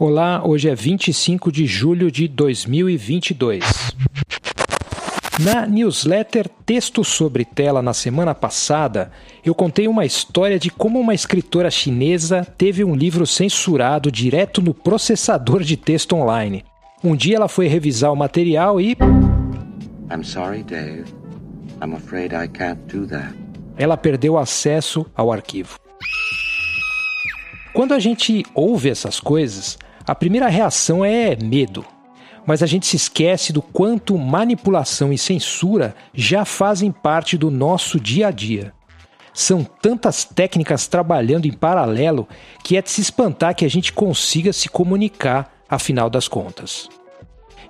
Olá, hoje é 25 de julho de 2022. Na newsletter Texto sobre Tela na semana passada, eu contei uma história de como uma escritora chinesa teve um livro censurado direto no processador de texto online. Um dia ela foi revisar o material e. I'm sorry, Dave. I'm afraid I can't do that. Ela perdeu acesso ao arquivo. Quando a gente ouve essas coisas, a primeira reação é medo. Mas a gente se esquece do quanto manipulação e censura já fazem parte do nosso dia a dia. São tantas técnicas trabalhando em paralelo que é de se espantar que a gente consiga se comunicar, afinal das contas.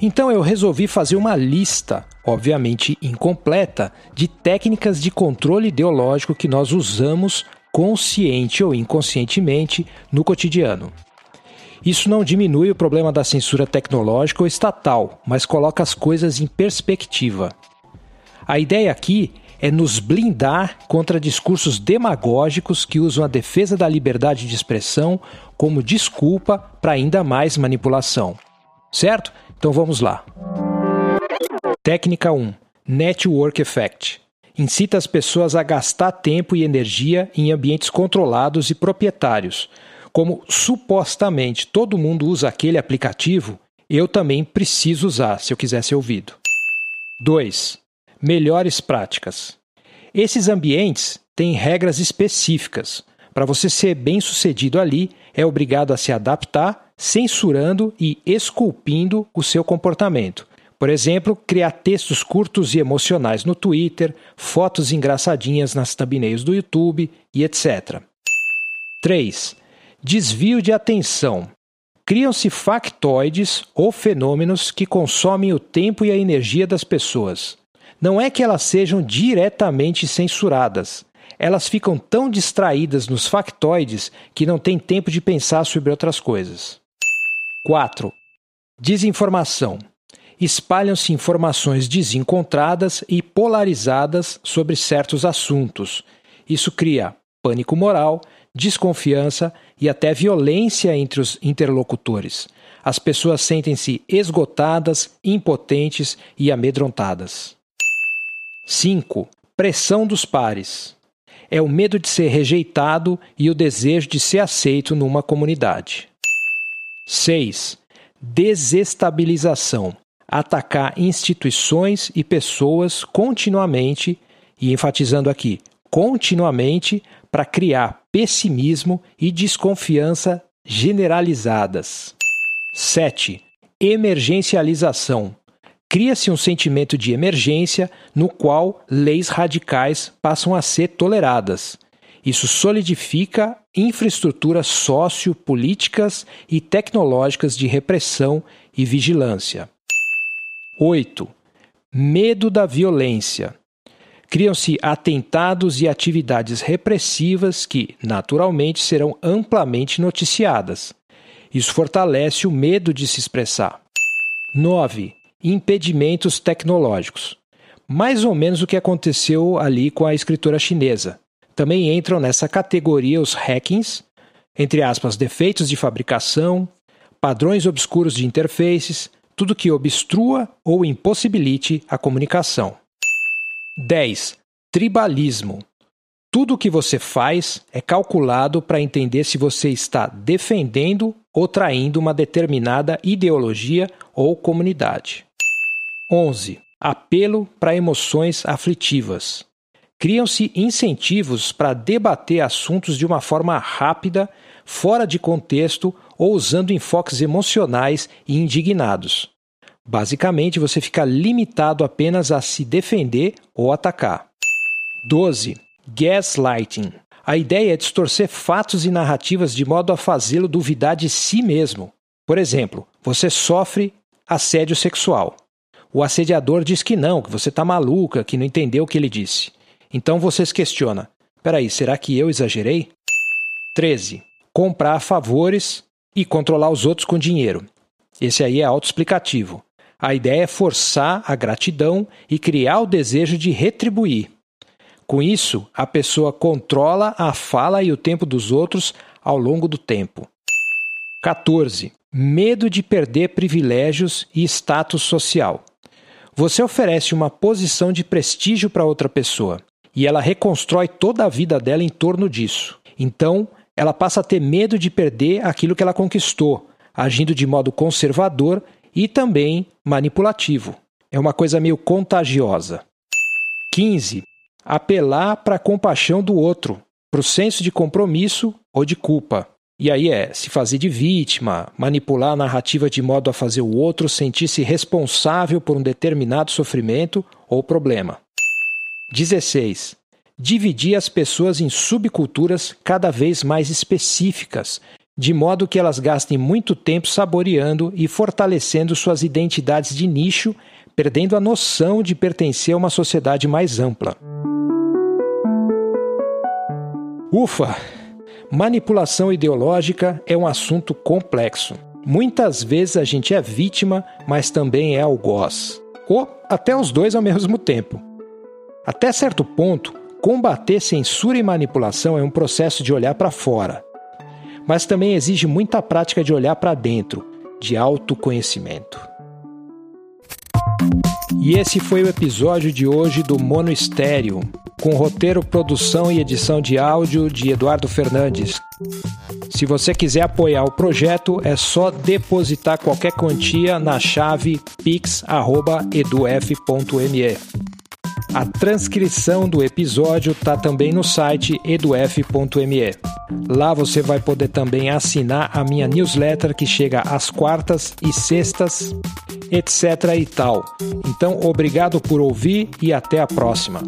Então eu resolvi fazer uma lista, obviamente incompleta, de técnicas de controle ideológico que nós usamos consciente ou inconscientemente no cotidiano. Isso não diminui o problema da censura tecnológica ou estatal, mas coloca as coisas em perspectiva. A ideia aqui é nos blindar contra discursos demagógicos que usam a defesa da liberdade de expressão como desculpa para ainda mais manipulação. Certo? Então vamos lá. Técnica 1: Network Effect. Incita as pessoas a gastar tempo e energia em ambientes controlados e proprietários, como supostamente todo mundo usa aquele aplicativo, eu também preciso usar se eu quiser ser ouvido. 2. Melhores práticas. Esses ambientes têm regras específicas. Para você ser bem sucedido ali, é obrigado a se adaptar, censurando e esculpindo o seu comportamento. Por exemplo, criar textos curtos e emocionais no Twitter, fotos engraçadinhas nas thumbnails do YouTube e etc. 3. Desvio de atenção. Criam-se factoides ou fenômenos que consomem o tempo e a energia das pessoas. Não é que elas sejam diretamente censuradas. Elas ficam tão distraídas nos factoides que não têm tempo de pensar sobre outras coisas. 4. Desinformação. Espalham-se informações desencontradas e polarizadas sobre certos assuntos. Isso cria pânico moral, desconfiança e até violência entre os interlocutores. As pessoas sentem-se esgotadas, impotentes e amedrontadas. 5. Pressão dos pares. É o medo de ser rejeitado e o desejo de ser aceito numa comunidade. 6. Desestabilização. Atacar instituições e pessoas continuamente, e enfatizando aqui, continuamente para criar pessimismo e desconfiança generalizadas. 7. Emergencialização. Cria-se um sentimento de emergência no qual leis radicais passam a ser toleradas. Isso solidifica infraestruturas sociopolíticas e tecnológicas de repressão e vigilância. 8. Medo da violência. Criam-se atentados e atividades repressivas que, naturalmente, serão amplamente noticiadas. Isso fortalece o medo de se expressar. 9. Impedimentos tecnológicos. Mais ou menos o que aconteceu ali com a escritora chinesa. Também entram nessa categoria os hackings, entre aspas, defeitos de fabricação, padrões obscuros de interfaces, tudo que obstrua ou impossibilite a comunicação. 10. Tribalismo. Tudo o que você faz é calculado para entender se você está defendendo ou traindo uma determinada ideologia ou comunidade. 11. Apelo para emoções aflitivas. Criam-se incentivos para debater assuntos de uma forma rápida, fora de contexto ou usando enfoques emocionais e indignados. Basicamente, você fica limitado apenas a se defender ou atacar. 12. Gaslighting. A ideia é distorcer fatos e narrativas de modo a fazê-lo duvidar de si mesmo. Por exemplo, você sofre assédio sexual. O assediador diz que não, que você está maluca, que não entendeu o que ele disse. Então você se questiona: peraí, será que eu exagerei? 13. Comprar favores e controlar os outros com dinheiro. Esse aí é autoexplicativo. A ideia é forçar a gratidão e criar o desejo de retribuir. Com isso, a pessoa controla a fala e o tempo dos outros ao longo do tempo. 14. Medo de perder privilégios e status social. Você oferece uma posição de prestígio para outra pessoa e ela reconstrói toda a vida dela em torno disso. Então, ela passa a ter medo de perder aquilo que ela conquistou, agindo de modo conservador e também manipulativo. É uma coisa meio contagiosa. 15. Apelar para a compaixão do outro, para o senso de compromisso ou de culpa. E aí é se fazer de vítima, manipular a narrativa de modo a fazer o outro sentir-se responsável por um determinado sofrimento ou problema. 16. Dividir as pessoas em subculturas cada vez mais específicas, de modo que elas gastem muito tempo saboreando e fortalecendo suas identidades de nicho, perdendo a noção de pertencer a uma sociedade mais ampla. Ufa! Manipulação ideológica é um assunto complexo. Muitas vezes a gente é vítima, mas também é algoz. Ou até os dois ao mesmo tempo. Até certo ponto, combater censura e manipulação é um processo de olhar para fora. Mas também exige muita prática de olhar para dentro, de autoconhecimento. E esse foi o episódio de hoje do Mono Estéreo, com roteiro, produção e edição de áudio de Eduardo Fernandes. Se você quiser apoiar o projeto, é só depositar qualquer quantia na chave pix@eduf.me. A transcrição do episódio está também no site eduf.me. Lá você vai poder também assinar a minha newsletter que chega às quartas e sextas, etc e tal. Então, obrigado por ouvir e até a próxima.